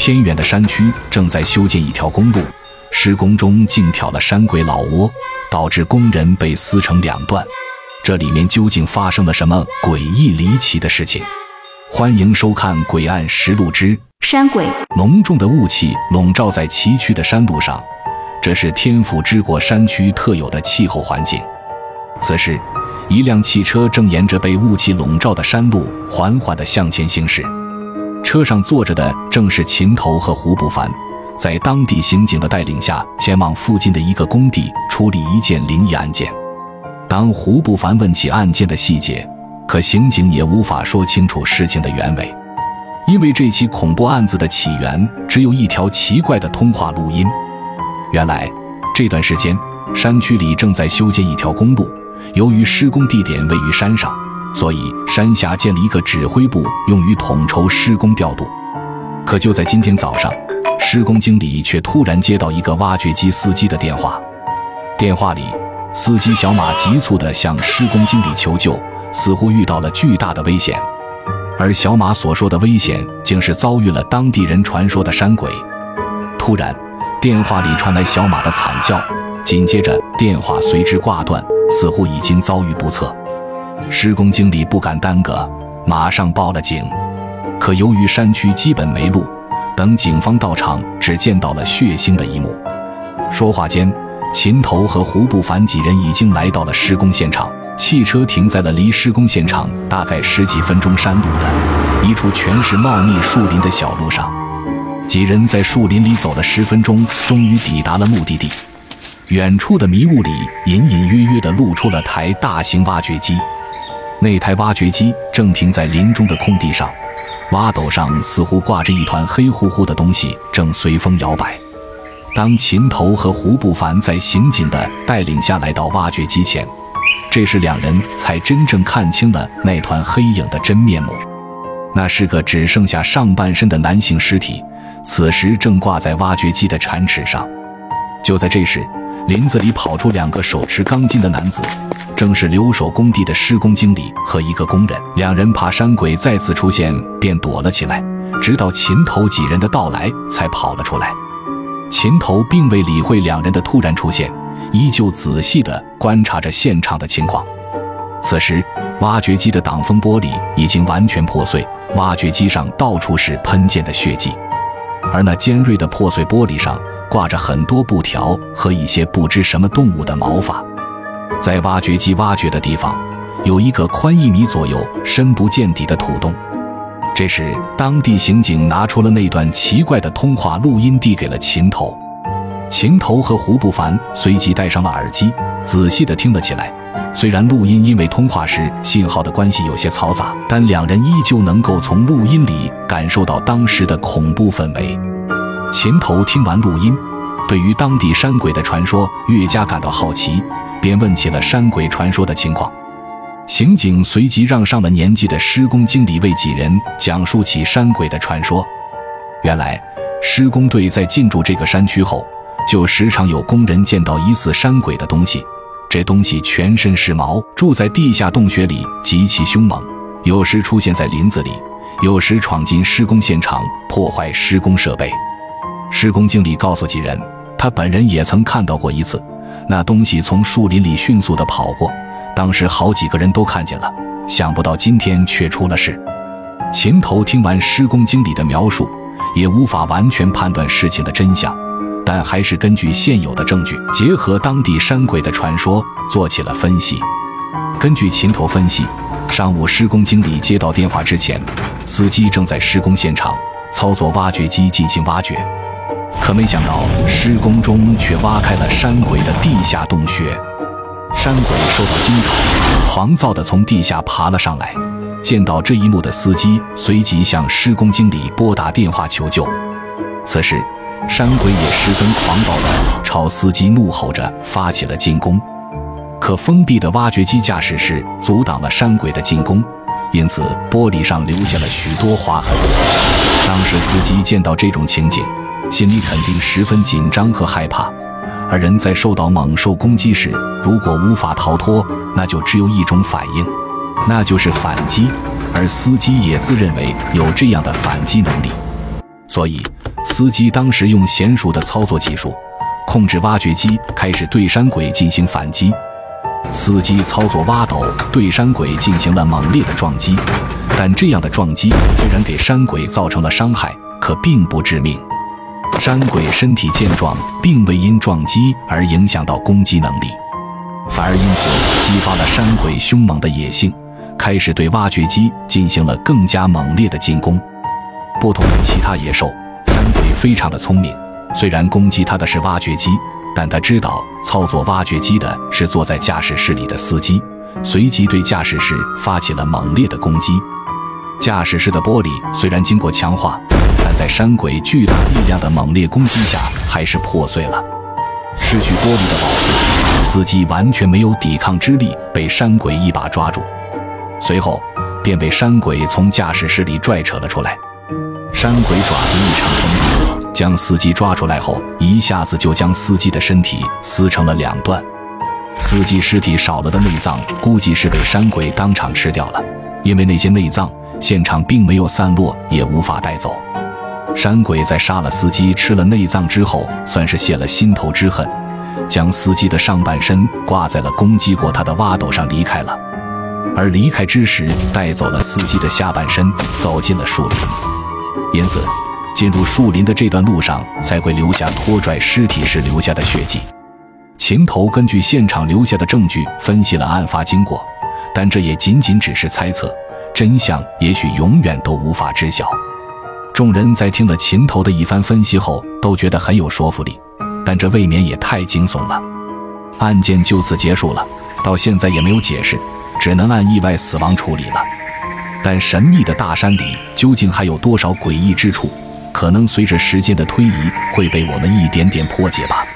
偏远的山区正在修建一条公路，施工中竟挑了山鬼老窝，导致工人被撕成两段。这里面究竟发生了什么诡异离奇的事情？欢迎收看《诡案实录之山鬼》。浓重的雾气笼罩在崎岖的山路上，这是天府之国山区特有的气候环境。此时，一辆汽车正沿着被雾气笼罩的山路缓缓地向前行驶。车上坐着的正是秦头和胡不凡，在当地刑警的带领下，前往附近的一个工地处理一件灵异案件。当胡不凡问起案件的细节，可刑警也无法说清楚事情的原委，因为这起恐怖案子的起源只有一条奇怪的通话录音。原来，这段时间山区里正在修建一条公路，由于施工地点位于山上。所以，山下建了一个指挥部，用于统筹施工调度。可就在今天早上，施工经理却突然接到一个挖掘机司机的电话。电话里，司机小马急促地向施工经理求救，似乎遇到了巨大的危险。而小马所说的危险，竟是遭遇了当地人传说的山鬼。突然，电话里传来小马的惨叫，紧接着电话随之挂断，似乎已经遭遇不测。施工经理不敢耽搁，马上报了警。可由于山区基本没路，等警方到场，只见到了血腥的一幕。说话间，秦头和胡不凡几人已经来到了施工现场，汽车停在了离施工现场大概十几分钟山路的一处全是茂密树林的小路上。几人在树林里走了十分钟，终于抵达了目的地。远处的迷雾里，隐隐约约地露出了台大型挖掘机。那台挖掘机正停在林中的空地上，挖斗上似乎挂着一团黑乎乎的东西，正随风摇摆。当秦头和胡不凡在刑警的带领下来到挖掘机前，这时两人才真正看清了那团黑影的真面目。那是个只剩下上半身的男性尸体，此时正挂在挖掘机的铲齿上。就在这时，林子里跑出两个手持钢筋的男子。正是留守工地的施工经理和一个工人，两人怕山鬼再次出现，便躲了起来，直到秦头几人的到来，才跑了出来。秦头并未理会两人的突然出现，依旧仔细地观察着现场的情况。此时，挖掘机的挡风玻璃已经完全破碎，挖掘机上到处是喷溅的血迹，而那尖锐的破碎玻璃上挂着很多布条和一些不知什么动物的毛发。在挖掘机挖掘的地方，有一个宽一米左右、深不见底的土洞。这时，当地刑警拿出了那段奇怪的通话录音，递给了秦头。秦头和胡不凡随即戴上了耳机，仔细地听了起来。虽然录音因为通话时信号的关系有些嘈杂，但两人依旧能够从录音里感受到当时的恐怖氛围。秦头听完录音。对于当地山鬼的传说越加感到好奇，便问起了山鬼传说的情况。刑警随即让上了年纪的施工经理为几人讲述起山鬼的传说。原来，施工队在进驻这个山区后，就时常有工人见到疑似山鬼的东西。这东西全身是毛，住在地下洞穴里，极其凶猛，有时出现在林子里，有时闯进施工现场，破坏施工设备。施工经理告诉几人。他本人也曾看到过一次，那东西从树林里迅速地跑过，当时好几个人都看见了。想不到今天却出了事。秦头听完施工经理的描述，也无法完全判断事情的真相，但还是根据现有的证据，结合当地山鬼的传说，做起了分析。根据秦头分析，上午施工经理接到电话之前，司机正在施工现场操作挖掘机进行挖掘。可没想到，施工中却挖开了山鬼的地下洞穴。山鬼受到惊扰，狂躁地从地下爬了上来。见到这一幕的司机随即向施工经理拨打电话求救。此时，山鬼也十分狂暴地朝司机怒吼着发起了进攻。可封闭的挖掘机驾驶室阻挡了山鬼的进攻，因此玻璃上留下了许多划痕。当时司机见到这种情景。心里肯定十分紧张和害怕，而人在受到猛兽攻击时，如果无法逃脱，那就只有一种反应，那就是反击。而司机也自认为有这样的反击能力。所以司机当时用娴熟的操作技术，控制挖掘机开始对山鬼进行反击。司机操作挖斗对山鬼进行了猛烈的撞击，但这样的撞击虽然给山鬼造成了伤害，可并不致命。山鬼身体健壮，并未因撞击而影响到攻击能力，反而因此激发了山鬼凶猛的野性，开始对挖掘机进行了更加猛烈的进攻。不同于其他野兽，山鬼非常的聪明，虽然攻击它的是挖掘机，但他知道操作挖掘机的是坐在驾驶室里的司机，随即对驾驶室发起了猛烈的攻击。驾驶室的玻璃虽然经过强化。但在山鬼巨大力量的猛烈攻击下，还是破碎了。失去玻璃的保护，司机完全没有抵抗之力，被山鬼一把抓住，随后便被山鬼从驾驶室里拽扯了出来。山鬼爪子异常锋利，将司机抓出来后，一下子就将司机的身体撕成了两段。司机尸体少了的内脏，估计是被山鬼当场吃掉了，因为那些内脏现场并没有散落，也无法带走。山鬼在杀了司机、吃了内脏之后，算是泄了心头之恨，将司机的上半身挂在了攻击过他的挖斗上离开了。而离开之时，带走了司机的下半身，走进了树林。因此，进入树林的这段路上才会留下拖拽尸体时留下的血迹。秦头根据现场留下的证据分析了案发经过，但这也仅仅只是猜测，真相也许永远都无法知晓。众人在听了琴头的一番分析后，都觉得很有说服力，但这未免也太惊悚了。案件就此结束了，到现在也没有解释，只能按意外死亡处理了。但神秘的大山里究竟还有多少诡异之处，可能随着时间的推移会被我们一点点破解吧。